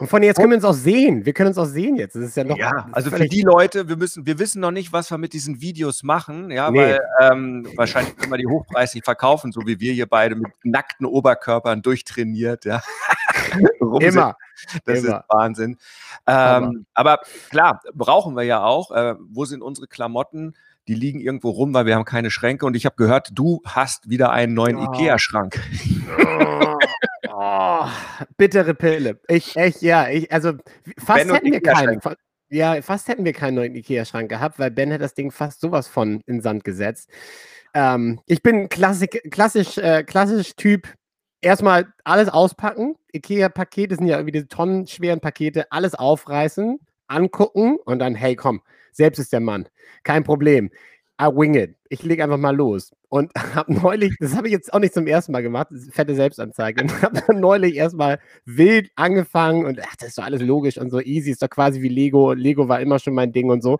und von jetzt können wir uns auch sehen. Wir können uns auch sehen jetzt. Das ist ja noch. Ja, also für die Leute, wir müssen, wir wissen noch nicht, was wir mit diesen Videos machen, ja, nee. weil ähm, wahrscheinlich können wir die hochpreisig verkaufen, so wie wir hier beide mit nackten Oberkörpern durchtrainiert, ja. Immer. Das Immer. ist Wahnsinn. Ähm, aber klar, brauchen wir ja auch. Äh, wo sind unsere Klamotten? Die liegen irgendwo rum, weil wir haben keine Schränke. Und ich habe gehört, du hast wieder einen neuen oh. IKEA-Schrank. Oh. Oh, bittere Pille. Ich, echt, ja, ich, also fast ben hätten wir keinen. Ja, fast hätten wir keinen neuen Ikea-Schrank gehabt, weil Ben hat das Ding fast sowas von in Sand gesetzt. Ähm, ich bin klassik, klassisch, äh, klassisch Typ, erstmal alles auspacken. Ikea-Pakete sind ja irgendwie diese tonnenschweren Pakete, alles aufreißen, angucken und dann, hey, komm, selbst ist der Mann. Kein Problem. I wing it. Ich lege einfach mal los. Und habe neulich, das habe ich jetzt auch nicht zum ersten Mal gemacht, fette Selbstanzeige, und habe neulich erstmal wild angefangen und ach, das ist doch alles logisch und so easy, ist doch quasi wie Lego. Lego war immer schon mein Ding und so.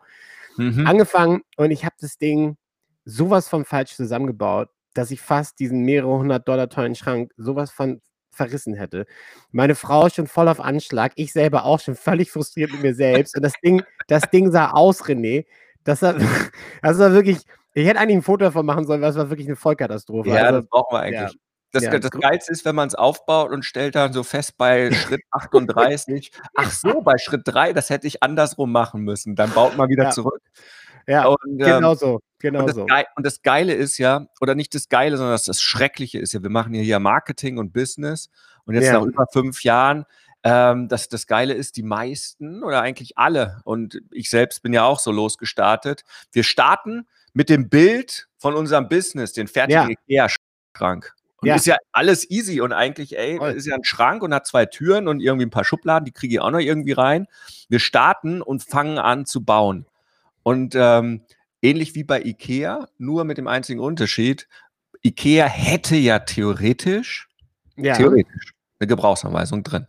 Mhm. Angefangen und ich habe das Ding sowas von falsch zusammengebaut, dass ich fast diesen mehrere hundert Dollar teuren Schrank sowas von verrissen hätte. Meine Frau schon voll auf Anschlag, ich selber auch schon völlig frustriert mit mir selbst. Und das Ding, das Ding sah aus, René, das war, das war wirklich, ich hätte eigentlich ein Foto davon machen sollen, weil es war wirklich eine Vollkatastrophe. Ja, also, das brauchen wir eigentlich. Ja. Das, ja, das Geilste ist, wenn man es aufbaut und stellt dann so fest bei Schritt 38, ach so, bei Schritt 3, das hätte ich andersrum machen müssen. Dann baut man wieder ja. zurück. Ja, und, ähm, genau so. Genau und, das so. und das Geile ist ja, oder nicht das Geile, sondern das, das Schreckliche ist ja, wir machen hier Marketing und Business und jetzt ja. nach über fünf Jahren ähm, das, das Geile ist, die meisten oder eigentlich alle, und ich selbst bin ja auch so losgestartet, wir starten mit dem Bild von unserem Business, den fertigen ja. IKEA-Schrank. Und ja. ist ja alles easy und eigentlich, ey, das ist ja ein Schrank und hat zwei Türen und irgendwie ein paar Schubladen, die kriege ich auch noch irgendwie rein. Wir starten und fangen an zu bauen. Und ähm, ähnlich wie bei IKEA, nur mit dem einzigen Unterschied, IKEA hätte ja theoretisch, ja. theoretisch eine Gebrauchsanweisung drin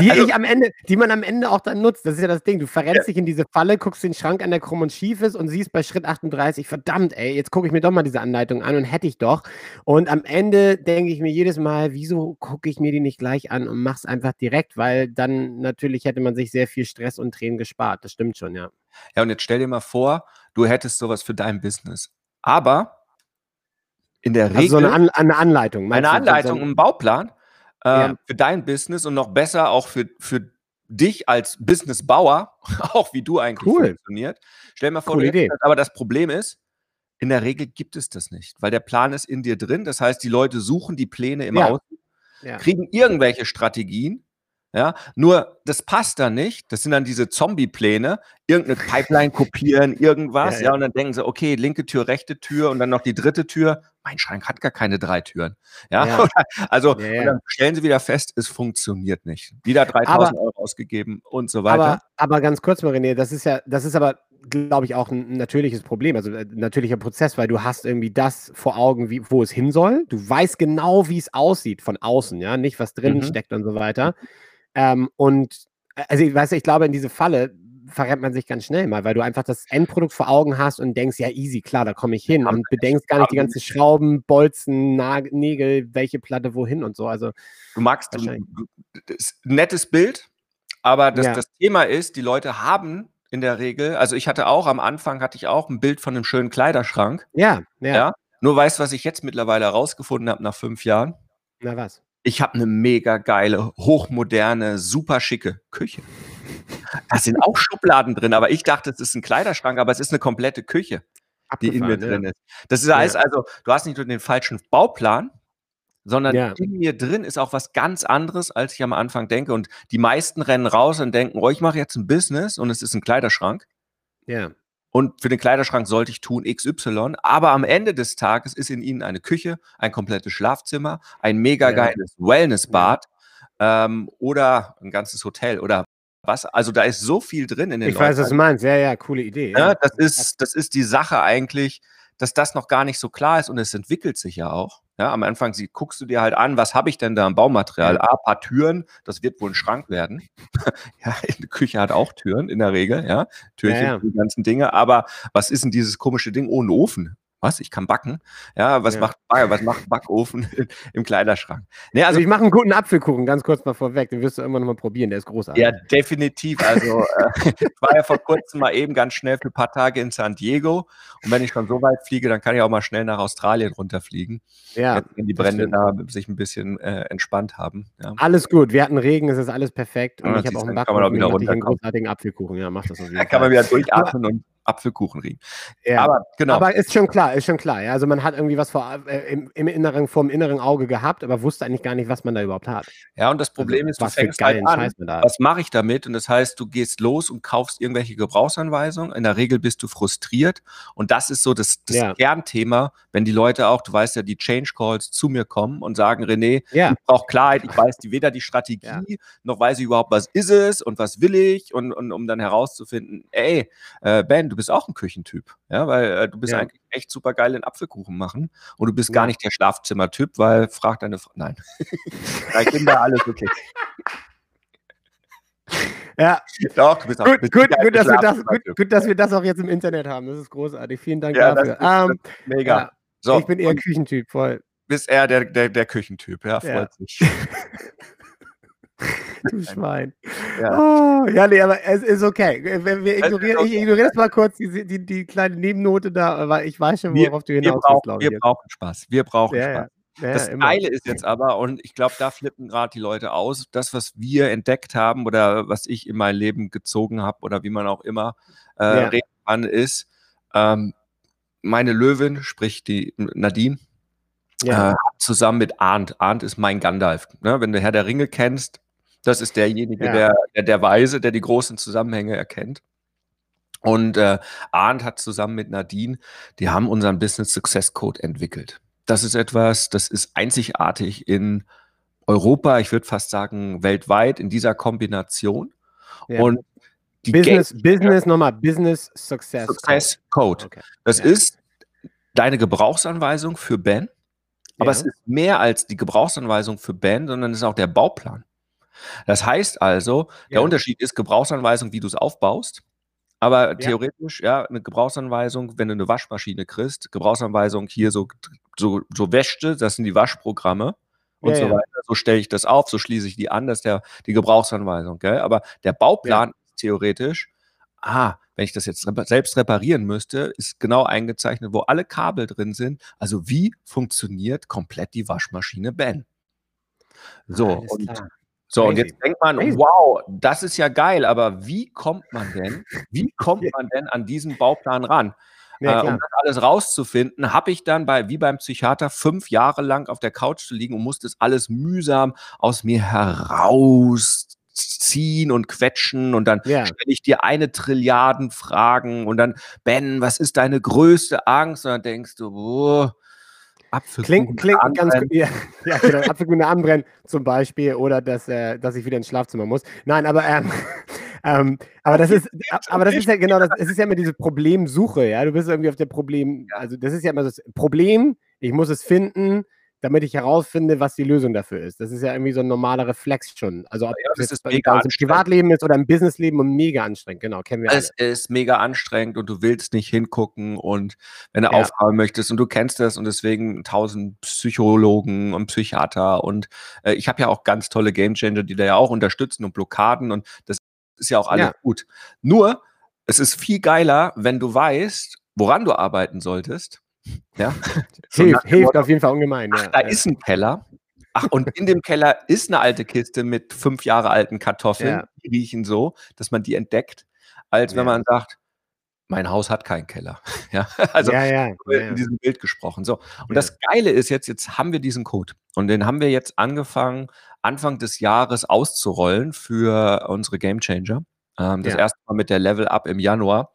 die also, ich am Ende, die man am Ende auch dann nutzt. Das ist ja das Ding. Du verrennst ja. dich in diese Falle, guckst den Schrank an, der krumm und schief ist und siehst bei Schritt 38, verdammt, ey, jetzt gucke ich mir doch mal diese Anleitung an und hätte ich doch. Und am Ende denke ich mir jedes Mal, wieso gucke ich mir die nicht gleich an und mach's einfach direkt, weil dann natürlich hätte man sich sehr viel Stress und Tränen gespart. Das stimmt schon, ja. Ja, und jetzt stell dir mal vor, du hättest sowas für dein Business. Aber in der Regel. Also so eine, An eine Anleitung. Eine Anleitung, so einen Bauplan ähm, ja. für dein Business und noch besser auch für, für dich als Businessbauer, auch wie du eigentlich cool. funktioniert. Stell dir mal vor, Coole Idee. Das, aber das Problem ist, in der Regel gibt es das nicht, weil der Plan ist in dir drin. Das heißt, die Leute suchen die Pläne im ja. Außen, ja. kriegen irgendwelche Strategien ja, nur das passt dann nicht. Das sind dann diese Zombie-Pläne. Irgendeine Pipeline kopieren, irgendwas. Ja, ja. ja, und dann denken sie, okay, linke Tür, rechte Tür und dann noch die dritte Tür. Mein Schrank hat gar keine drei Türen. Ja, ja. also dann stellen sie wieder fest, es funktioniert nicht. Wieder 3000 Euro ausgegeben und so weiter. Aber, aber ganz kurz mal, René, das ist ja, das ist aber glaube ich, auch ein natürliches Problem, also ein äh, natürlicher Prozess, weil du hast irgendwie das vor Augen, wie, wo es hin soll. Du weißt genau, wie es aussieht von außen, ja, nicht was drin mhm. steckt und so weiter. Ähm, und äh, also ich weiß, ich glaube, in diese Falle verrennt man sich ganz schnell mal, weil du einfach das Endprodukt vor Augen hast und denkst, ja, easy, klar, da komme ich hin und bedenkst gar nicht die ganzen Schrauben, Bolzen, Nägel, welche Platte wohin und so. Also du magst ein nettes Bild, aber das, ja. das Thema ist, die Leute haben in der Regel, also ich hatte auch am Anfang hatte ich auch ein Bild von einem schönen Kleiderschrank. Ja, ja. ja? Nur weißt, was ich jetzt mittlerweile herausgefunden habe nach fünf Jahren? Na was? Ich habe eine mega geile, hochmoderne, super schicke Küche. Da sind auch Schubladen drin, aber ich dachte, es ist ein Kleiderschrank, aber es ist eine komplette Küche. die in mir drin ist. Das heißt ja. also, du hast nicht nur den falschen Bauplan, sondern ja. in mir drin ist auch was ganz anderes, als ich am Anfang denke. Und die meisten rennen raus und denken, oh, ich mache jetzt ein Business und es ist ein Kleiderschrank. Ja. Und für den Kleiderschrank sollte ich tun XY. Aber am Ende des Tages ist in ihnen eine Küche, ein komplettes Schlafzimmer, ein mega geiles ja. Wellnessbad ähm, oder ein ganzes Hotel oder was. Also da ist so viel drin in den Ich Leuten. weiß, was du meinst. Ja, ja, coole Idee. Ja, das, ist, das ist die Sache eigentlich, dass das noch gar nicht so klar ist und es entwickelt sich ja auch. Ja, am Anfang sie, guckst du dir halt an, was habe ich denn da am Baumaterial? Ah, ein paar Türen, das wird wohl ein Schrank werden. ja, eine Küche hat auch Türen in der Regel, ja. Türchen, ja, ja. die ganzen Dinge. Aber was ist denn dieses komische Ding ohne Ofen? Was, ich kann backen. Ja, was, ja. Macht, was macht Backofen im Kleiderschrank? Nee, also, also ich mache einen guten Apfelkuchen, ganz kurz mal vorweg. Den wirst du immer noch mal probieren, der ist großartig. Ja, definitiv. Also äh, ich war ja vor kurzem mal eben ganz schnell für ein paar Tage in San Diego. Und wenn ich schon so weit fliege, dann kann ich auch mal schnell nach Australien runterfliegen. Ja. Wenn die Brände da sich ein bisschen äh, entspannt haben. Ja. Alles gut. Wir hatten Regen, es ist alles perfekt. Und ja, ich habe auch einen Backofen, einen großartigen Apfelkuchen. Ja, mach das auf jeden Da kann man wieder durchatmen und Apfelkuchen riechen. Ja, aber genau. Aber ist schon klar, ist schon klar. Ja, also man hat irgendwie was vor, äh, im, im, inneren, vom inneren Auge gehabt, aber wusste eigentlich gar nicht, was man da überhaupt hat. Ja, und das Problem also, ist, du was fängst halt an, was mache ich damit? Und das heißt, du gehst los und kaufst irgendwelche Gebrauchsanweisungen. In der Regel bist du frustriert. Und das ist so das, das ja. Kernthema, wenn die Leute auch, du weißt ja, die Change Calls zu mir kommen und sagen, René, ja. ich brauche Klarheit, ich weiß die, weder die Strategie, ja. noch weiß ich überhaupt, was ist es und was will ich und, und um dann herauszufinden, ey, äh, Ben, du bist auch ein Küchentyp, ja, weil äh, du bist ja. eigentlich echt super geil in Apfelkuchen machen und du bist ja. gar nicht der Schlafzimmertyp, weil frag deine Frau, nein, dein Kinder alles okay. Ja, doch, gut, gut, gut, dass wir das, gut, gut, dass wir das auch jetzt im Internet haben. Das ist großartig. Vielen Dank ja, dafür. Das ist, um, mega. Ja, so, ich bin eher Küchentyp, voll. Bist eher der, der, der Küchentyp, ja, freut sich. Du Schwein. Ja. Oh, ja, nee, aber es ist okay. Wir, wir ignorieren, ich ignoriere das mal kurz, die, die, die, kleine Nebennote da, weil ich weiß schon, worauf wir, du hinaus willst, glaube ich. Wir brauchen Spaß. Wir brauchen ja, Spaß. Ja. das. Geile ist jetzt aber, und ich glaube, da flippen gerade die Leute aus, das, was wir entdeckt haben oder was ich in mein Leben gezogen habe oder wie man auch immer äh, reden kann, ist, ähm, meine Löwin, sprich die Nadine, ja. äh, zusammen mit Arndt. Arndt ist mein Gandalf. Ne? Wenn du Herr der Ringe kennst, das ist derjenige, ja. der, der, der Weise, der die großen Zusammenhänge erkennt. Und äh, Arndt hat zusammen mit Nadine, die haben unseren Business Success Code entwickelt. Das ist etwas, das ist einzigartig in Europa, ich würde fast sagen weltweit in dieser Kombination. Ja. Und die Business, Game Business nochmal, Business Success, Success Code. Code. Okay. Das ja. ist deine Gebrauchsanweisung für Ben, aber ja. es ist mehr als die Gebrauchsanweisung für Ben, sondern es ist auch der Bauplan. Das heißt also, der ja. Unterschied ist Gebrauchsanweisung, wie du es aufbaust. Aber ja. theoretisch, ja, eine Gebrauchsanweisung, wenn du eine Waschmaschine kriegst, Gebrauchsanweisung hier so, so, so Wäschte, das sind die Waschprogramme und ja, so weiter. So stelle ich das auf, so schließe ich die an, das ist der, die Gebrauchsanweisung. Gell? Aber der Bauplan ist theoretisch, ah, wenn ich das jetzt selbst reparieren müsste, ist genau eingezeichnet, wo alle Kabel drin sind. Also wie funktioniert komplett die Waschmaschine Ben? So, und. So, Crazy. und jetzt denkt man, Crazy. wow, das ist ja geil, aber wie kommt man denn, wie kommt man denn an diesen Bauplan ran? Ja, äh, um das alles rauszufinden, habe ich dann bei, wie beim Psychiater, fünf Jahre lang auf der Couch zu liegen und musste das alles mühsam aus mir herausziehen und quetschen und dann ja. stelle ich dir eine Trilliarden Fragen und dann, Ben, was ist deine größte Angst? Und dann denkst du, oh, Apfelkuchen klingt, klingt ganz ja, ja, genau, Apfelkuchen anbrennen zum Beispiel oder dass, äh, dass ich wieder ins Schlafzimmer muss. Nein, aber ähm, ähm, aber das ist aber das ist ja genau das. Es ist ja immer diese Problemsuche. Ja, du bist irgendwie auf der Problem. Also das ist ja immer das Problem. Ich muss es finden damit ich herausfinde, was die Lösung dafür ist. Das ist ja irgendwie so ein normaler Reflex schon. Also ob ja, das ist mega im Privatleben ist oder im Businessleben und mega anstrengend. Genau, kennen wir Es alle. ist mega anstrengend und du willst nicht hingucken und wenn du ja. aufräumen möchtest und du kennst das und deswegen tausend Psychologen und Psychiater und äh, ich habe ja auch ganz tolle Gamechanger, die da ja auch unterstützen und Blockaden und das ist ja auch alles ja. gut. Nur, es ist viel geiler, wenn du weißt, woran du arbeiten solltest ja? hilft, hilft auf jeden Fall ungemein. Ach, ja. da ist ein Keller. Ach, und in dem Keller ist eine alte Kiste mit fünf Jahre alten Kartoffeln. Ja. Die riechen so, dass man die entdeckt, als wenn man sagt, mein Haus hat keinen Keller. ja, also ja, in diesem Bild gesprochen. So, und das Geile ist jetzt, jetzt haben wir diesen Code und den haben wir jetzt angefangen, Anfang des Jahres auszurollen für unsere Game Changer. Ähm, das erste Mal mit der Level Up im Januar.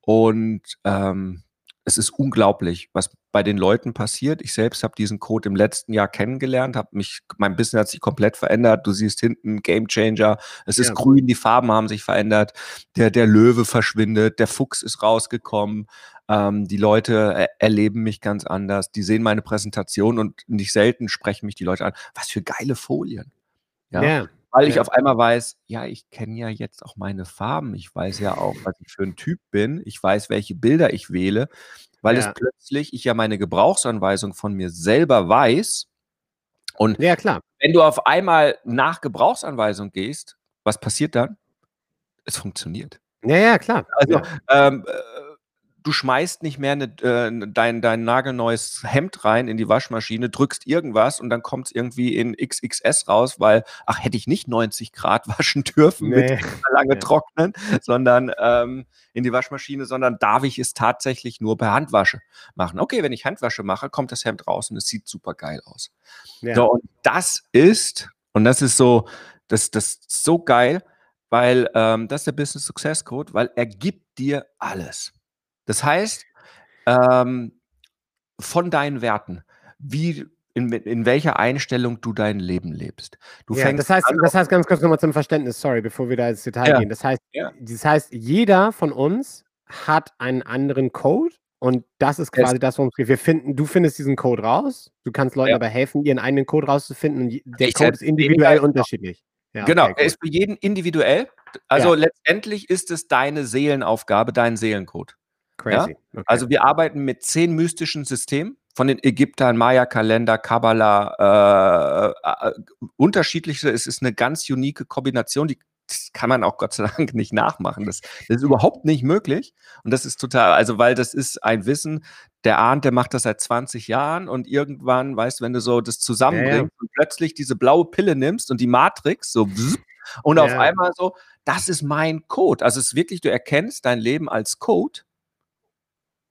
Und ähm, es ist unglaublich, was bei den Leuten passiert. Ich selbst habe diesen Code im letzten Jahr kennengelernt, habe mich, mein Business hat sich komplett verändert. Du siehst hinten Game Changer, es ist ja. grün, die Farben haben sich verändert, der, der Löwe verschwindet, der Fuchs ist rausgekommen. Ähm, die Leute er erleben mich ganz anders, die sehen meine Präsentation und nicht selten sprechen mich die Leute an. Was für geile Folien. Ja. ja weil ich ja. auf einmal weiß, ja, ich kenne ja jetzt auch meine Farben. Ich weiß ja auch, was ich für ein Typ bin. Ich weiß, welche Bilder ich wähle, weil ja. es plötzlich ich ja meine Gebrauchsanweisung von mir selber weiß. Und ja, klar. wenn du auf einmal nach Gebrauchsanweisung gehst, was passiert dann? Es funktioniert. Ja, ja, klar. Also, ähm, äh, du schmeißt nicht mehr eine, äh, dein, dein nagelneues Hemd rein in die Waschmaschine, drückst irgendwas und dann kommt es irgendwie in XXS raus, weil, ach, hätte ich nicht 90 Grad waschen dürfen nee. mit lange ja. trocknen, sondern ähm, in die Waschmaschine, sondern darf ich es tatsächlich nur per Handwasche machen. Okay, wenn ich Handwasche mache, kommt das Hemd raus und es sieht super geil aus. Ja. So, und das ist, und das ist so, das, das ist so geil, weil ähm, das ist der Business Success Code, weil er gibt dir alles. Das heißt, ähm, von deinen Werten, wie in, in welcher Einstellung du dein Leben lebst. Du ja, das heißt, das heißt ganz kurz nochmal zum Verständnis, sorry, bevor wir da ins Detail ja. gehen. Das heißt, ja. das heißt, jeder von uns hat einen anderen Code und das ist quasi es das, worum es geht. Wir finden, du findest diesen Code raus, du kannst Leuten aber helfen, ihren eigenen Code rauszufinden und der ich Code ist individuell unterschiedlich. genau, okay, er ist für jeden individuell. Also letztendlich ist es deine Seelenaufgabe, dein Seelencode. Crazy. Ja? Okay. Also wir arbeiten mit zehn mystischen Systemen von den Ägyptern, Maya-Kalender, Kabbalah, äh, äh, unterschiedliche. Es ist eine ganz unique Kombination, die kann man auch Gott sei Dank nicht nachmachen. Das, das, ist überhaupt nicht möglich. Und das ist total, also weil das ist ein Wissen, der ahnt, der macht das seit 20 Jahren und irgendwann, weißt du, wenn du so das zusammenbringst ja. und plötzlich diese blaue Pille nimmst und die Matrix so und ja. auf einmal so, das ist mein Code. Also es ist wirklich, du erkennst dein Leben als Code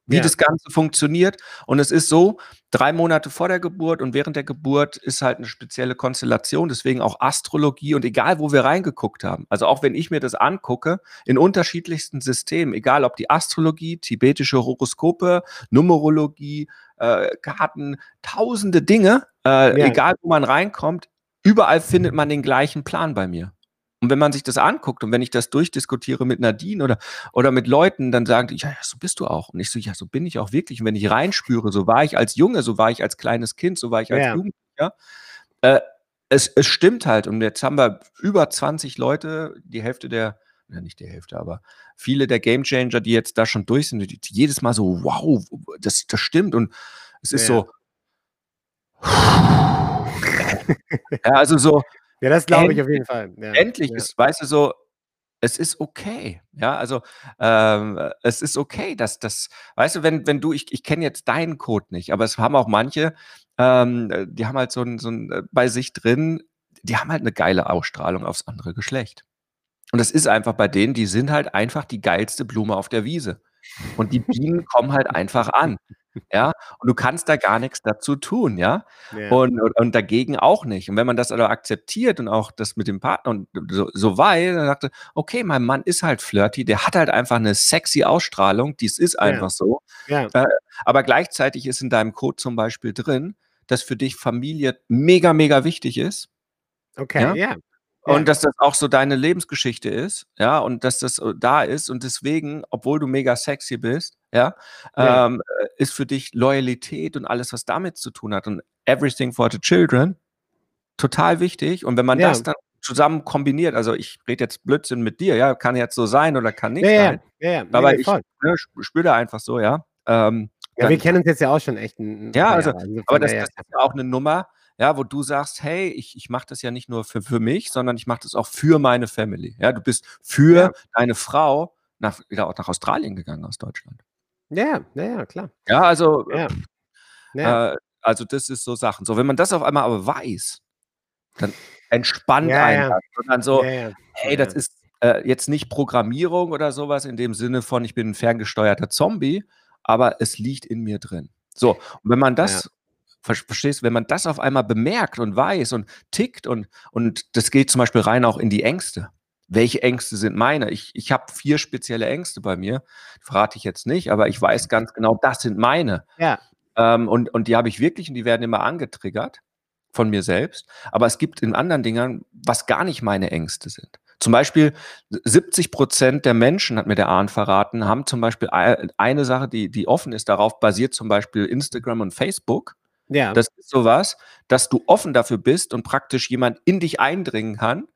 wie ja. das Ganze funktioniert. Und es ist so, drei Monate vor der Geburt und während der Geburt ist halt eine spezielle Konstellation, deswegen auch Astrologie und egal, wo wir reingeguckt haben. Also auch wenn ich mir das angucke, in unterschiedlichsten Systemen, egal ob die Astrologie, tibetische Horoskope, Numerologie, äh, Karten, tausende Dinge, äh, ja. egal wo man reinkommt, überall findet man den gleichen Plan bei mir. Und wenn man sich das anguckt und wenn ich das durchdiskutiere mit Nadine oder, oder mit Leuten, dann sagen die, ja, ja, so bist du auch. Und ich so, ja, so bin ich auch wirklich. Und wenn ich reinspüre, so war ich als Junge, so war ich als kleines Kind, so war ich als ja. Jugendlicher. Äh, es, es stimmt halt. Und jetzt haben wir über 20 Leute, die Hälfte der, ja, nicht die Hälfte, aber viele der Gamechanger, die jetzt da schon durch sind, die, die jedes Mal so, wow, das, das stimmt. Und es ist ja. so. ja, also so, ja, das glaube ich auf jeden Fall. Ja, endlich ja. ist, weißt du, so, es ist okay. Ja, also ähm, es ist okay, dass das, weißt du, wenn, wenn du, ich, ich kenne jetzt deinen Code nicht, aber es haben auch manche, ähm, die haben halt so ein, so ein äh, bei sich drin, die haben halt eine geile Ausstrahlung aufs andere Geschlecht. Und das ist einfach bei denen, die sind halt einfach die geilste Blume auf der Wiese. Und die Bienen kommen halt einfach an. Ja, und du kannst da gar nichts dazu tun, ja? ja. Und, und, und, dagegen auch nicht. Und wenn man das aber akzeptiert und auch das mit dem Partner und so, so weit, dann sagte, okay, mein Mann ist halt flirty, der hat halt einfach eine sexy Ausstrahlung, dies ist einfach ja. so. Ja. Äh, aber gleichzeitig ist in deinem Code zum Beispiel drin, dass für dich Familie mega, mega wichtig ist. Okay, ja. Und dass das auch so deine Lebensgeschichte ist, ja, und dass das äh, da ist und deswegen, obwohl du mega sexy bist, ja, ja. Ähm, äh, ist für dich Loyalität und alles, was damit zu tun hat und everything for the children total wichtig. Und wenn man ja. das dann zusammen kombiniert, also ich rede jetzt Blödsinn mit dir, ja, kann jetzt so sein oder kann nicht ja, sein. Ja, ja, aber ich ne, spüre da einfach so, ja. Ähm, ja, wir kennen uns jetzt ja auch schon echt. Ein, ja, also, also aber das, das, ist ja auch eine Nummer, ja, wo du sagst, hey, ich, ich mache das ja nicht nur für, für mich, sondern ich mache das auch für meine Family. Ja, du bist für ja. deine Frau nach, wieder auch nach Australien gegangen aus Deutschland. Ja, ja, ja klar. Ja, also, ja. Ja. Äh, also das ist so Sachen. So, wenn man das auf einmal aber weiß, dann entspannt ja, einen das. Und dann so, hey, das ist, Äh, jetzt nicht Programmierung oder sowas in dem Sinne von, ich bin ein ferngesteuerter Zombie, aber es liegt in mir drin. So, und wenn man das verstehst, wenn man das auf einmal bemerkt und weiß und tickt und, und das geht zum Beispiel rein auch in die Ängste. Welche Ängste sind meine? Ich, ich habe vier spezielle Ängste bei mir, verrate ich jetzt nicht, aber ich weiß ganz genau, das sind meine. Ja. Ähm, und, und die habe ich wirklich und die werden immer angetriggert von mir selbst. Aber es gibt in anderen Dingern, was gar nicht meine Ängste sind. Zum Beispiel 70 Prozent der Menschen, hat mir der Ahn verraten, haben zum Beispiel eine Sache, die, die offen ist, darauf basiert zum Beispiel Instagram und Facebook. Ja. Das ist sowas, dass du offen dafür bist und praktisch jemand in dich eindringen kann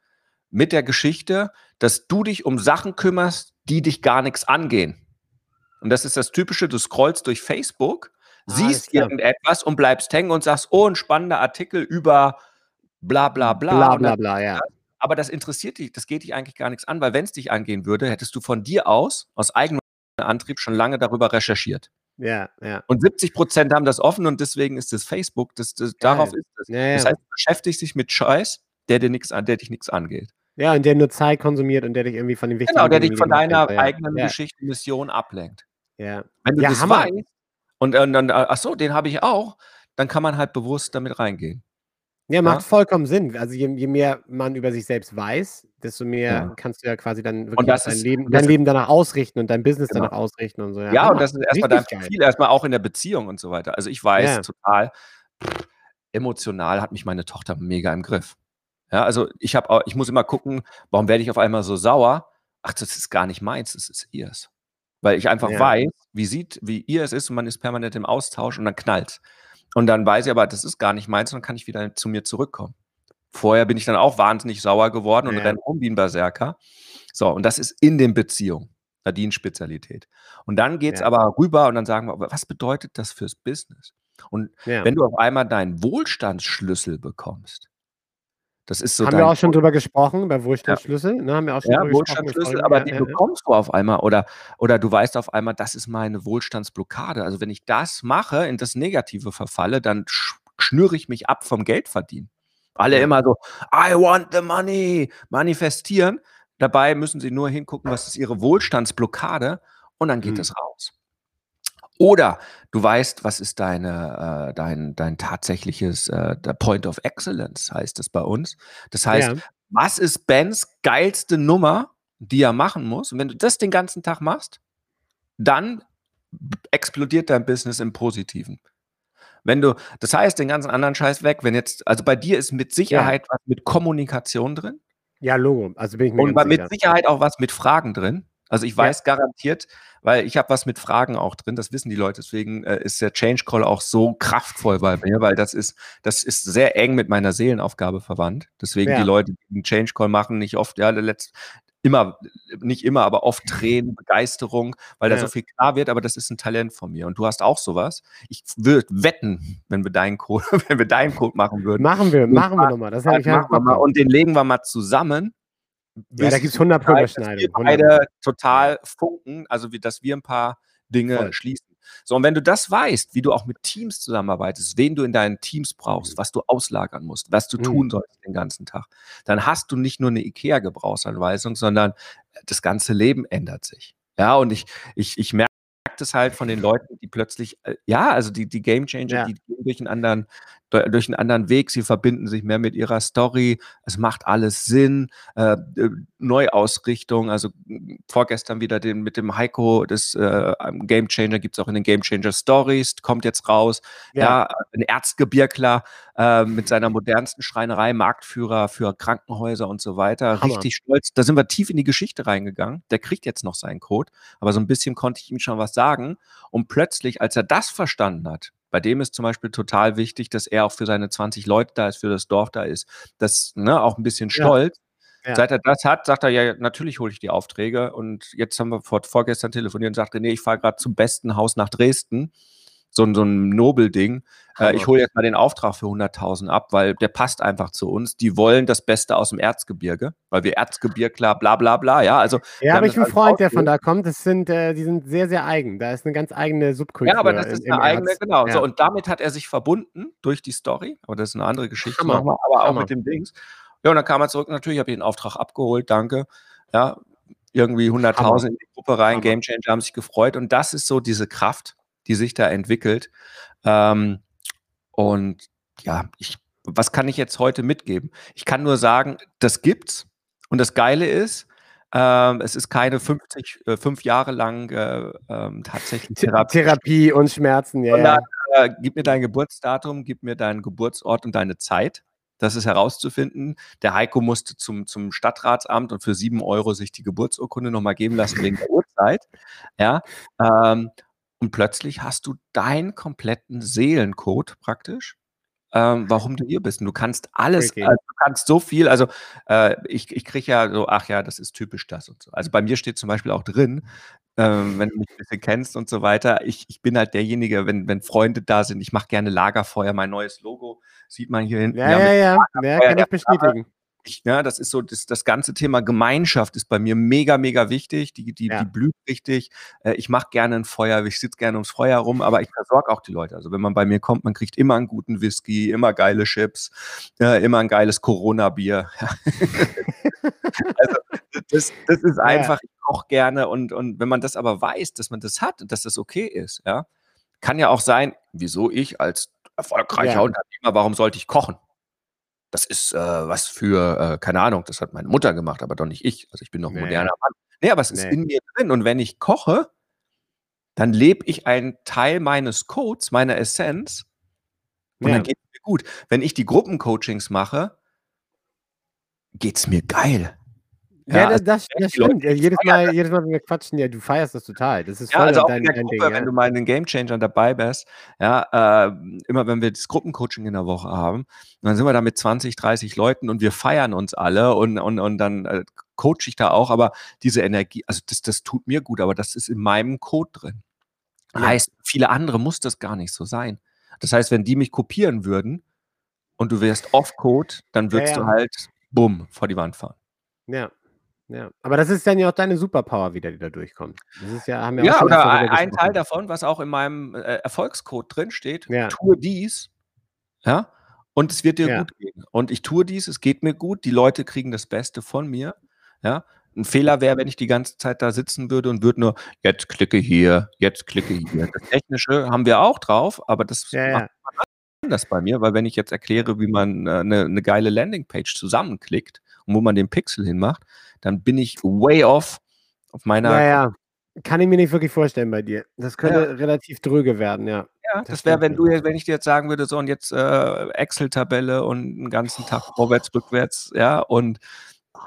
mit der Geschichte, dass du dich um Sachen kümmerst, die dich gar nichts angehen. Und das ist das Typische, du scrollst durch Facebook, ah, siehst irgendetwas und bleibst hängen und sagst, oh, ein spannender Artikel über bla bla bla. Bla bla bla, ja. Aber das interessiert dich, das geht dich eigentlich gar nichts an, weil wenn es dich angehen würde, hättest du von dir aus, aus eigenem Antrieb, schon lange darüber recherchiert. Ja, ja. Und 70 Prozent haben das offen und deswegen ist das Facebook, das, das darauf ist das. Ja, ja. Das heißt, du beschäftigst dich mit Scheiß, der dir nichts an, der dich nichts angeht. Ja, und der nur Zeit konsumiert und der dich irgendwie von den wichtigen Genau, der dich von deiner ja. eigenen Geschichte, Mission ablenkt. Ja. Wenn du ja, das Hammer. weißt und, und dann, ach so, den habe ich auch, dann kann man halt bewusst damit reingehen. Ja, macht ja? vollkommen Sinn. Also je, je, mehr man über sich selbst weiß, desto mehr ja. kannst du ja quasi dann wirklich dein, ist, Leben, dein Leben danach ausrichten und dein Business genau. danach ausrichten und so. Ja, ja und das ist erstmal dein Profil, erstmal auch in der Beziehung und so weiter. Also ich weiß total, pff, emotional hat mich meine Tochter mega im Griff. Ja, also ich habe ich muss immer gucken, warum werde ich auf einmal so sauer? Ach, das ist gar nicht meins, das ist ihrs. Weil ich einfach weiß, wie sieht, wie ihr es ist und man ist permanent im Austausch und dann knallt und dann weiß ich aber, das ist gar nicht meins, und dann kann ich wieder zu mir zurückkommen. Vorher bin ich dann auch wahnsinnig sauer geworden und ja. renne um wie ein Berserker. So, und das ist in den Beziehungen. Nadine-Spezialität. Und dann geht es ja. aber rüber und dann sagen wir, was bedeutet das fürs Business? Und ja. wenn du auf einmal deinen Wohlstandsschlüssel bekommst, das ist so. Haben wir auch schon drüber gesprochen, bei Wohlstandsschlüssel? Ja, ne, haben wir auch schon ja, Wohlstandsschlüssel, aber den ja, bekommst du auf einmal oder, oder du weißt auf einmal, das ist meine Wohlstandsblockade. Also wenn ich das mache, in das Negative verfalle, dann schnüre ich mich ab vom Geldverdienen. Alle immer so, I want the money, manifestieren. Dabei müssen sie nur hingucken, was ist ihre Wohlstandsblockade und dann geht mhm. es raus. Oder du weißt, was ist deine, äh, dein, dein tatsächliches äh, Point of Excellence, heißt es bei uns. Das heißt, ja. was ist Bens geilste Nummer, die er machen muss? Und wenn du das den ganzen Tag machst, dann explodiert dein Business im Positiven. Wenn du, das heißt, den ganzen anderen Scheiß weg, wenn jetzt, also bei dir ist mit Sicherheit ja. was mit Kommunikation drin. Ja, Logo. Also bin ich mir Und mit sicher. Sicherheit auch was mit Fragen drin. Also ich weiß ja. garantiert, weil ich habe was mit Fragen auch drin, das wissen die Leute, deswegen äh, ist der Change Call auch so kraftvoll bei mir, weil das ist, das ist sehr eng mit meiner Seelenaufgabe verwandt. Deswegen ja. die Leute, die einen Change Call machen, nicht oft, ja, der letzte, immer, nicht immer, aber oft Tränen, Begeisterung, weil ja. da so viel klar wird, aber das ist ein Talent von mir. Und du hast auch sowas. Ich würde wetten, wenn wir deinen Code, wenn wir deinen Code machen würden. Machen wir, machen wir nochmal. Das ich machen wir mal. Und den legen wir mal zusammen ja, da gibt es 100 Überschneidungen. Wir beide total funken, also wie, dass wir ein paar Dinge Voll. schließen. So, und wenn du das weißt, wie du auch mit Teams zusammenarbeitest, wen du in deinen Teams brauchst, mhm. was du auslagern musst, was du mhm. tun sollst den ganzen Tag, dann hast du nicht nur eine IKEA-Gebrauchsanweisung, sondern das ganze Leben ändert sich. Ja, und ich, ich, ich merke, es halt von den Leuten, die plötzlich, äh, ja, also die, die Game Changer, ja. die gehen durch einen anderen, durch einen anderen Weg, sie verbinden sich mehr mit ihrer Story, es macht alles Sinn, äh, äh Neuausrichtung, also vorgestern wieder den, mit dem Heiko, das äh, Game Changer gibt es auch in den Game Changer Stories, kommt jetzt raus, ja, ja ein Erzgebirgler äh, mit seiner modernsten Schreinerei, Marktführer für Krankenhäuser und so weiter, Hammer. richtig stolz, da sind wir tief in die Geschichte reingegangen, der kriegt jetzt noch seinen Code, aber so ein bisschen konnte ich ihm schon was sagen. Und plötzlich, als er das verstanden hat, bei dem ist zum Beispiel total wichtig, dass er auch für seine 20 Leute da ist, für das Dorf da ist. Das ne, auch ein bisschen stolz. Ja. Ja. Seit er das hat, sagt er, ja, natürlich hole ich die Aufträge. Und jetzt haben wir vor, vorgestern telefoniert und sagte, nee, ich fahre gerade zum besten Haus nach Dresden so, ein, so ein Nobelding. Äh, ich hole jetzt mal den Auftrag für 100.000 ab, weil der passt einfach zu uns. Die wollen das Beste aus dem Erzgebirge, weil wir Erzgebirgler, bla bla bla. Ja, also. Ja, habe ich einen Freund, der von da kommt. Das sind, äh, die sind sehr, sehr eigen. Da ist eine ganz eigene Subkultur. Ja, aber das ist eine eigene, Erz. genau. Ja. So, und damit hat er sich verbunden durch die Story. Aber das ist eine andere Geschichte. Hammer. aber auch Hammer. mit dem Dings. Ja, und dann kam er zurück. Natürlich habe ich den Auftrag abgeholt, danke. ja, irgendwie 100.000 in die Gruppe rein, Hammer. Game Changer haben sich gefreut und das ist so diese Kraft, die sich da entwickelt. Ähm, und ja, ich, was kann ich jetzt heute mitgeben? Ich kann nur sagen, das gibt's. Und das Geile ist, ähm, es ist keine 50, äh, fünf Jahre lang äh, ähm, tatsächlich Therapie. Therapie und Schmerzen, ja. Sondern, äh, gib mir dein Geburtsdatum, gib mir deinen Geburtsort und deine Zeit. Das ist herauszufinden. Der Heiko musste zum, zum Stadtratsamt und für sieben Euro sich die Geburtsurkunde nochmal geben lassen wegen der Uhrzeit. Ja. Ähm, und plötzlich hast du deinen kompletten Seelencode praktisch ähm, warum du hier bist. Und du kannst alles, okay. also, du kannst so viel, also äh, ich, ich kriege ja so, ach ja, das ist typisch das und so. Also bei mir steht zum Beispiel auch drin, ähm, wenn du mich ein bisschen kennst und so weiter, ich, ich bin halt derjenige, wenn, wenn Freunde da sind, ich mache gerne Lagerfeuer, mein neues Logo sieht man hier hinten. Ja, ja, ja, ja, kann ich bestätigen ich, ne, das ist so, das, das ganze Thema Gemeinschaft ist bei mir mega, mega wichtig. Die, die, ja. die blüht richtig. Äh, ich mache gerne ein Feuer, ich sitze gerne ums Feuer rum, aber ich versorge auch die Leute. Also wenn man bei mir kommt, man kriegt immer einen guten Whisky, immer geile Chips, äh, immer ein geiles Corona-Bier. also das, das ist einfach, ja. ich koche gerne und, und wenn man das aber weiß, dass man das hat und dass das okay ist, ja, kann ja auch sein, wieso ich als erfolgreicher ja. Unternehmer, warum sollte ich kochen? Das ist äh, was für, äh, keine Ahnung, das hat meine Mutter gemacht, aber doch nicht ich. Also ich bin noch ein nee. moderner Mann. Nee, aber es ist nee. in mir drin. Und wenn ich koche, dann lebe ich einen Teil meines Codes, meiner Essenz. Und ja. dann geht es mir gut. Wenn ich die Gruppencoachings mache, geht es mir geil. Ja, das, das, das stimmt. jedes, Mal, jedes Mal, wenn wir quatschen, ja, du feierst das total. Das ist voll ja, also auch dein, in der Gruppe, Ding, ja. wenn du mal in den Game Changer dabei bist, ja, äh, immer wenn wir das Gruppencoaching in der Woche haben, dann sind wir da mit 20, 30 Leuten und wir feiern uns alle und, und, und dann äh, coach ich da auch, aber diese Energie, also das, das tut mir gut, aber das ist in meinem Code drin. Ja. Heißt, viele andere muss das gar nicht so sein. Das heißt, wenn die mich kopieren würden und du wärst off-Code, dann würdest ja, du halt, bumm, vor die Wand fahren. Ja. Ja, aber das ist dann ja auch deine Superpower wieder, die da durchkommt. Das ist ja, haben wir ja oder ein Teil davon, was auch in meinem äh, Erfolgscode drinsteht, ja. tue dies, ja, und es wird dir ja. gut gehen. Und ich tue dies, es geht mir gut, die Leute kriegen das Beste von mir, ja. Ein Fehler wäre, wenn ich die ganze Zeit da sitzen würde und würde nur, jetzt klicke hier, jetzt klicke hier. Das Technische haben wir auch drauf, aber das ja, macht man anders bei mir, weil wenn ich jetzt erkläre, wie man äh, eine, eine geile Landingpage zusammenklickt und wo man den Pixel hinmacht, dann bin ich way off auf meiner. Naja, kann ich mir nicht wirklich vorstellen bei dir. Das könnte ja. relativ dröge werden, ja. Ja, das, das wäre, wenn du wenn ich dir jetzt sagen würde, so und jetzt äh, Excel-Tabelle und einen ganzen Tag oh. vorwärts, rückwärts, ja, und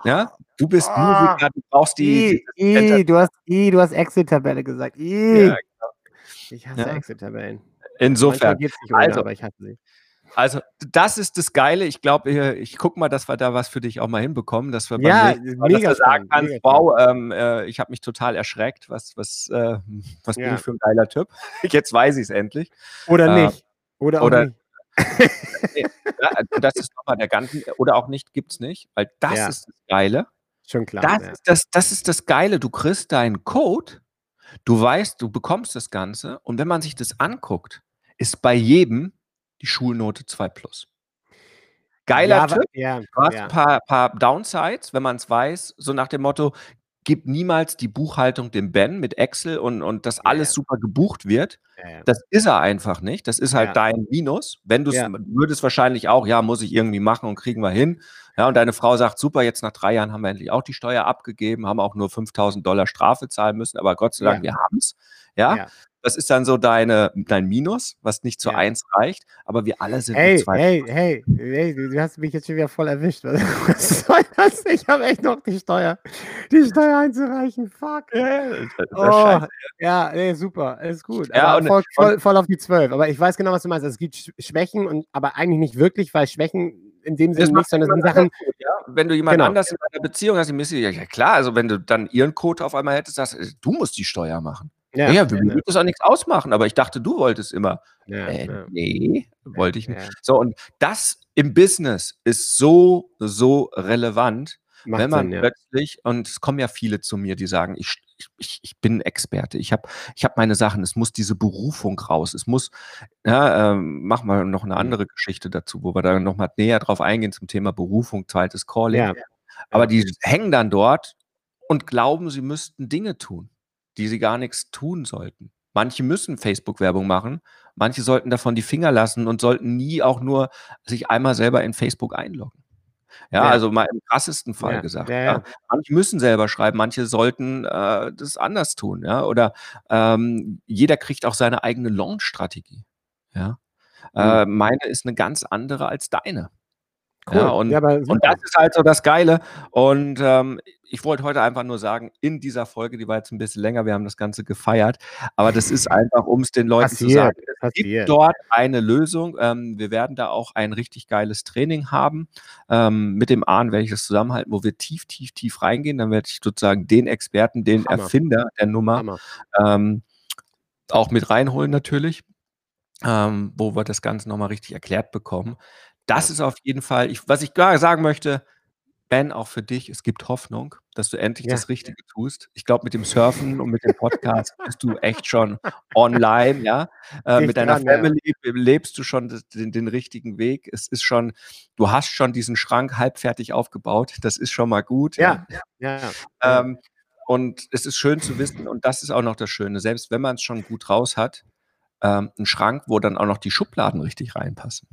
ja, du bist oh. Musiker, du brauchst die. I, die I, du hast I, du hast Excel-Tabelle gesagt. I. Ja, genau. Ich hasse ja. Excel-Tabellen. Insofern. also, aber ich hasse sie. Also, das ist das Geile. Ich glaube, ich gucke mal, dass wir da was für dich auch mal hinbekommen, dass wir ja, Mal, mega dass sagen kannst, wow, ähm, äh, ich habe mich total erschreckt. Was, was, äh, was ja. bin ich für ein geiler Typ? Jetzt weiß ich es endlich. Oder äh, nicht. Oder auch oder, nicht. ja, also das ist nochmal der ganze, oder auch nicht, gibt es nicht, weil das ja. ist das Geile. Schon klar. Das, ist das, das ist das Geile. Du kriegst deinen Code, du weißt, du bekommst das Ganze und wenn man sich das anguckt, ist bei jedem die Schulnote 2 plus. Geiler ja, Tipp. Ja, du hast ein paar, paar Downsides, wenn man es weiß, so nach dem Motto, gib niemals die Buchhaltung dem Ben mit Excel und, und dass alles ja. super gebucht wird. Ja, das ist er einfach nicht. Das ist halt dein Minus. Wenn du es würdest wahrscheinlich auch, ja, muss ich irgendwie machen und kriegen wir hin. Ja, und deine Frau sagt, super, jetzt nach drei Jahren haben wir endlich auch die Steuer abgegeben, haben auch nur 5000 Dollar Strafe zahlen müssen, aber Gott sei Dank, wir haben es. Ja, das ist dann so deine, dein Minus, was nicht zu ja. 1 reicht, aber wir alle sind hey, zwei. Hey, hey, hey, du hast mich jetzt schon wieder voll erwischt. Was soll das? Ich habe echt noch die Steuer, die Steuer einzureichen. Fuck. Oh, ja. nee, super, ist gut. Ja, und, voll, voll, voll, auf die 12. Aber ich weiß genau, was du meinst. Also es gibt Schwächen, und, aber eigentlich nicht wirklich, weil Schwächen in dem Sinne nicht, sondern sind Sachen. Gut, ja? Wenn du jemand genau. anders in einer Beziehung hast, die ja, ja klar, also wenn du dann ihren Code auf einmal hättest, sagst du musst die Steuer machen. Ja, ja, wir würden das auch nichts ausmachen, aber ich dachte, du wolltest immer. Ja, äh, ja. Nee, wollte ich nicht. So, und das im Business ist so, so relevant, Macht wenn man Sinn, plötzlich, und es kommen ja viele zu mir, die sagen, ich, ich, ich bin Experte, ich habe ich hab meine Sachen, es muss diese Berufung raus, es muss, ja, ähm, machen wir noch eine andere Geschichte dazu, wo wir da nochmal näher drauf eingehen zum Thema Berufung, zweites Calling. Aber die hängen dann dort und glauben, sie müssten Dinge tun, die sie gar nichts tun sollten. Manche müssen Facebook-Werbung machen, manche sollten davon die Finger lassen und sollten nie auch nur sich einmal selber in Facebook einloggen. Ja, ja. also mal im krassesten Fall ja. gesagt. Ja, manche müssen selber schreiben, manche sollten äh, das anders tun. Ja, oder ähm, jeder kriegt auch seine eigene Launch-Strategie. Ja, mhm. äh, meine ist eine ganz andere als deine. Cool. Ja, und, ja, und das ist halt so das Geile. Und ähm, ich wollte heute einfach nur sagen, in dieser Folge, die war jetzt ein bisschen länger, wir haben das Ganze gefeiert, aber das ist einfach, um es den Leuten passiert, zu sagen, es passiert. gibt dort eine Lösung. Ähm, wir werden da auch ein richtig geiles Training haben. Ähm, mit dem Ahn werde ich das zusammenhalten, wo wir tief, tief, tief reingehen. Dann werde ich sozusagen den Experten, den Hammer. Erfinder der Nummer ähm, auch mit reinholen natürlich. Ähm, wo wir das Ganze nochmal richtig erklärt bekommen. Das ist auf jeden Fall, ich, was ich gerade sagen möchte, Ben, auch für dich, es gibt Hoffnung, dass du endlich ja. das Richtige tust. Ich glaube, mit dem Surfen und mit dem Podcast bist du echt schon online, ja. Äh, mit deiner dran, Family ja. lebst du schon den, den, richtigen Weg. Es ist schon, du hast schon diesen Schrank halbfertig aufgebaut. Das ist schon mal gut. Ja, ja. ja, ähm, und es ist schön zu wissen, und das ist auch noch das Schöne, selbst wenn man es schon gut raus hat, ähm, ein Schrank, wo dann auch noch die Schubladen richtig reinpassen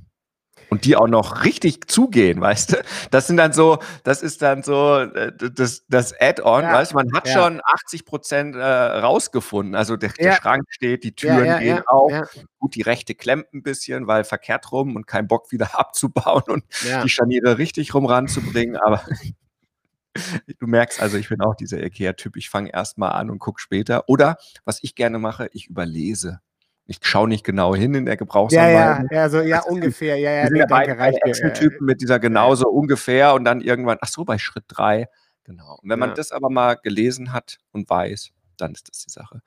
und die auch noch richtig zugehen, weißt du? Das sind dann so, das ist dann so äh, das, das Add-on, ja, weißt du? Man hat ja. schon 80 Prozent äh, rausgefunden. Also der, ja. der, Schrank steht, die Türen gehen auf. Gut, die rechte klemmt ein bisschen, weil verkehrt rum und kein Bock wieder abzubauen und die Scharniere richtig rum ranzubringen. Aber du merkst also, ich bin auch dieser Ikea-Typ. Ich fange erst mal an und gucke später. Oder was ich gerne mache, ich überlese ich schaue nicht genau hin in der Gebrauchsanweisung. Ja, ja, ja, so, ja ungefähr. Ja, ja, nee, danke, reicht Typen mit dieser genauso ungefähr und dann irgendwann, ach so, bei Schritt drei. Genau. Und wenn man das aber mal gelesen hat und weiß, dann ist das die Sache.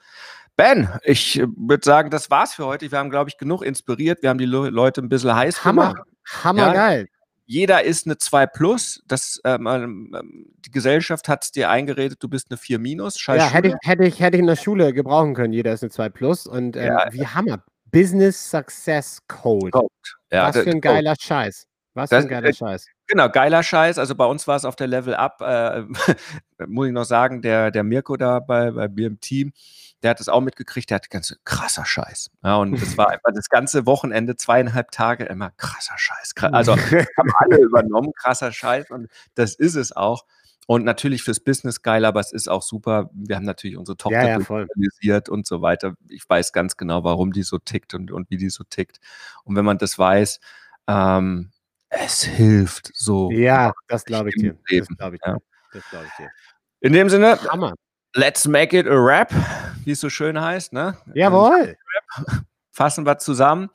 Ben, ich äh, würde sagen, das war's für heute. Wir haben, glaube ich, genug inspiriert. Wir haben die Leute ein bisschen heiß Hammer. gemacht. Hammergeil. Ja, jeder ist eine 2 plus. Das, ähm, ähm, die Gesellschaft hat es dir eingeredet, du bist eine 4 minus. Scheiß ja, hätte ich, hätte, ich, hätte ich in der Schule gebrauchen können, jeder ist eine 2 plus. Und ähm, ja. wie Hammer. Business Success Code. Code. Ja, Was für ein geiler Code. Scheiß. Was für ein geiler das, Scheiß. Genau, geiler Scheiß. Also bei uns war es auf der Level Up, äh, muss ich noch sagen, der, der Mirko da bei, bei mir im Team, der hat es auch mitgekriegt, der hat ganz krasser Scheiß. Ja, und das war einfach das ganze Wochenende, zweieinhalb Tage immer krasser Scheiß. Also haben alle übernommen, krasser Scheiß und das ist es auch. Und natürlich fürs Business geil, aber es ist auch super. Wir haben natürlich unsere Tochter ja, ja, und so weiter. Ich weiß ganz genau, warum die so tickt und, und wie die so tickt. Und wenn man das weiß, ähm, es hilft so. Ja, das glaube ich dir. Das glaube ich, ja. glaub ich dir. In dem Sinne, Hammer. Let's make it a rap, wie es so schön heißt. Ne? Jawohl. Fassen wir zusammen.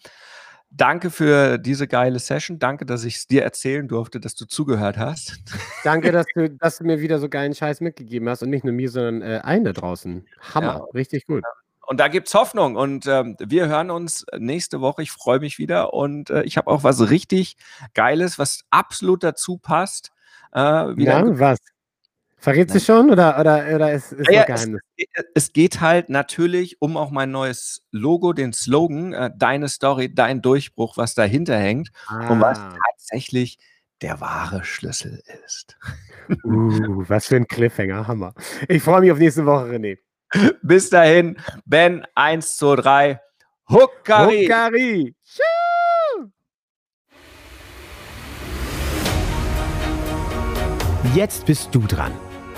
Danke für diese geile Session. Danke, dass ich es dir erzählen durfte, dass du zugehört hast. Danke, dass du, dass du mir wieder so geilen Scheiß mitgegeben hast und nicht nur mir, sondern äh, allen da draußen. Hammer, ja. richtig gut. Und da gibt es Hoffnung. Und ähm, wir hören uns nächste Woche. Ich freue mich wieder. Und äh, ich habe auch was richtig Geiles, was absolut dazu passt. Äh, wieder ja, was? Verrätst du schon oder, oder, oder ist, ist ja, Geheimnis? Es, es, geht halt natürlich um auch mein neues Logo, den Slogan, äh, deine Story, dein Durchbruch, was dahinter hängt ah. und was ah. tatsächlich der wahre Schlüssel ist. Uh, was für ein Cliffhanger, Hammer. Ich freue mich auf nächste Woche, René. Bis dahin, Ben 1, 2, 3, Huckari. Huckari. Jetzt bist du dran.